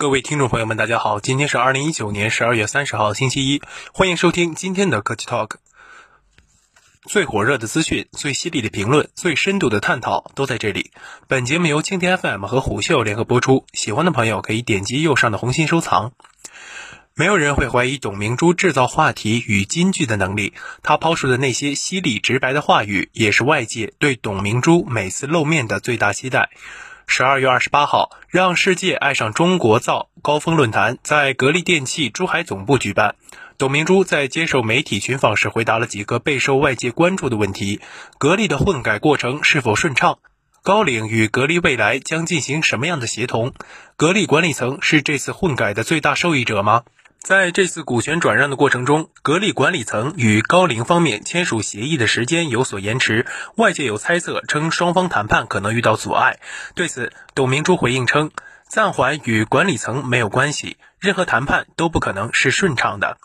各位听众朋友们，大家好，今天是二零一九年十二月三十号，星期一，欢迎收听今天的科技 Talk。最火热的资讯、最犀利的评论、最深度的探讨都在这里。本节目由蜻蜓 FM 和虎嗅联合播出，喜欢的朋友可以点击右上的红心收藏。没有人会怀疑董明珠制造话题与金句的能力，她抛出的那些犀利直白的话语，也是外界对董明珠每次露面的最大期待。十二月二十八号，让世界爱上中国造高峰论坛在格力电器珠海总部举办。董明珠在接受媒体群访时，回答了几个备受外界关注的问题：格力的混改过程是否顺畅？高瓴与格力未来将进行什么样的协同？格力管理层是这次混改的最大受益者吗？在这次股权转让的过程中，格力管理层与高瓴方面签署协议的时间有所延迟，外界有猜测称双方谈判可能遇到阻碍。对此，董明珠回应称。暂缓与管理层没有关系，任何谈判都不可能是顺畅的。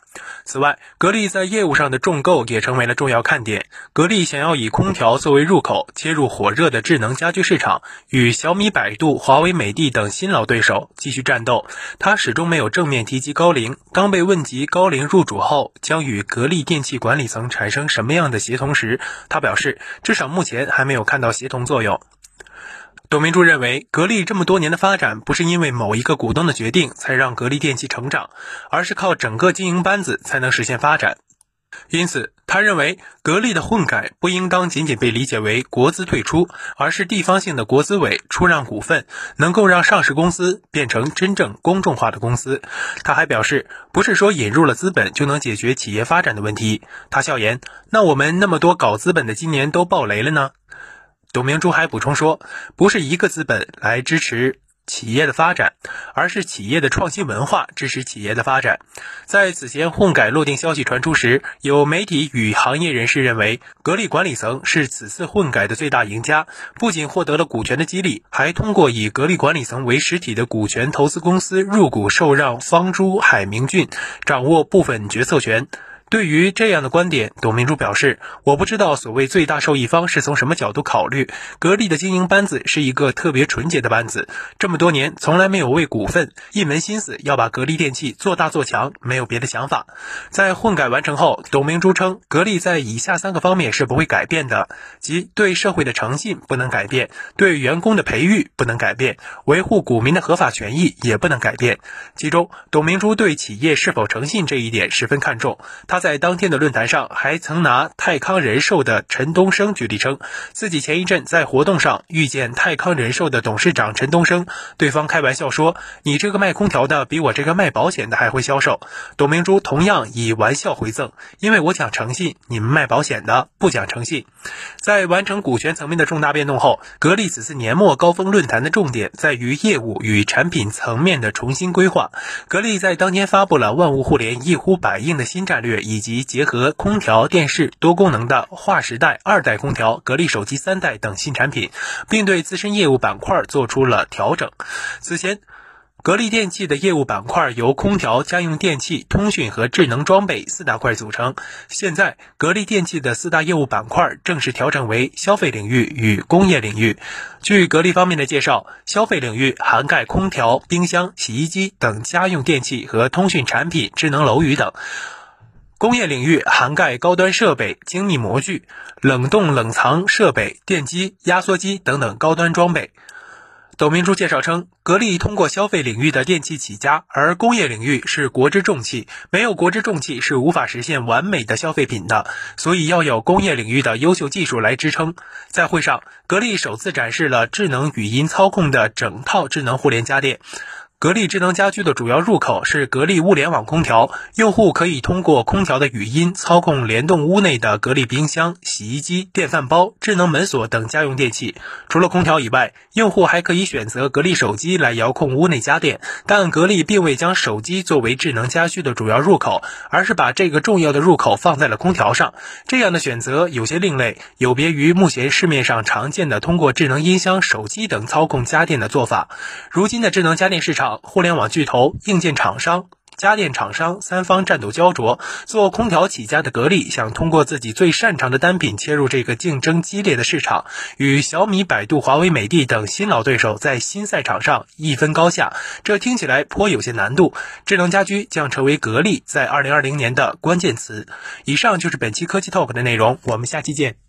此外，格力在业务上的重构也成为了重要看点。格力想要以空调作为入口，切入火热的智能家居市场，与小米、百度、华为、美的等新老对手继续战斗。他始终没有正面提及高瓴。当被问及高瓴入主后将与格力电器管理层产生什么样的协同时，他表示，至少目前还没有看到协同作用。董明珠认为，格力这么多年的发展不是因为某一个股东的决定才让格力电器成长，而是靠整个经营班子才能实现发展。因此，他认为格力的混改不应当仅仅被理解为国资退出，而是地方性的国资委出让股份，能够让上市公司变成真正公众化的公司。他还表示，不是说引入了资本就能解决企业发展的问题。他笑言：“那我们那么多搞资本的今年都爆雷了呢？”董明珠还补充说，不是一个资本来支持企业的发展，而是企业的创新文化支持企业的发展。在此前混改落定消息传出时，有媒体与行业人士认为，格力管理层是此次混改的最大赢家，不仅获得了股权的激励，还通过以格力管理层为实体的股权投资公司入股受让方珠海明骏，掌握部分决策权。对于这样的观点，董明珠表示：“我不知道所谓最大受益方是从什么角度考虑。格力的经营班子是一个特别纯洁的班子，这么多年从来没有为股份，一门心思要把格力电器做大做强，没有别的想法。”在混改完成后，董明珠称，格力在以下三个方面是不会改变的，即对社会的诚信不能改变，对员工的培育不能改变，维护股民的合法权益也不能改变。其中，董明珠对企业是否诚信这一点十分看重。他在当天的论坛上还曾拿泰康人寿的陈东升举例，称自己前一阵在活动上遇见泰康人寿的董事长陈东升，对方开玩笑说：“你这个卖空调的比我这个卖保险的还会销售。”董明珠同样以玩笑回赠：“因为我讲诚信，你们卖保险的不讲诚信。”在完成股权层面的重大变动后，格力此次年末高峰论坛的重点在于业务与产品层面的重新规划。格力在当天发布了万物互联一呼百应的新战略。以及结合空调、电视多功能的划时代二代空调、格力手机三代等新产品，并对自身业务板块做出了调整。此前，格力电器的业务板块由空调、家用电器、通讯和智能装备四大块组成。现在，格力电器的四大业务板块正式调整为消费领域与工业领域。据格力方面的介绍，消费领域涵盖空调、冰箱、洗衣机等家用电器和通讯产品、智能楼宇等。工业领域涵盖高端设备、精密模具、冷冻冷藏设备、电机、压缩机等等高端装备。董明珠介绍称，格力通过消费领域的电器起家，而工业领域是国之重器，没有国之重器是无法实现完美的消费品的，所以要有工业领域的优秀技术来支撑。在会上，格力首次展示了智能语音操控的整套智能互联家电。格力智能家居的主要入口是格力物联网空调，用户可以通过空调的语音操控联动屋内的格力冰箱、洗衣机、电饭煲、智能门锁等家用电器。除了空调以外，用户还可以选择格力手机来遥控屋内家电。但格力并未将手机作为智能家居的主要入口，而是把这个重要的入口放在了空调上。这样的选择有些另类，有别于目前市面上常见的通过智能音箱、手机等操控家电的做法。如今的智能家电市场。互联网巨头、硬件厂商家电厂商三方战斗焦灼。做空调起家的格力想通过自己最擅长的单品切入这个竞争激烈的市场，与小米、百度、华为、美的等新老对手在新赛场上一分高下。这听起来颇有些难度。智能家居将成为格力在二零二零年的关键词。以上就是本期科技 Talk 的内容，我们下期见。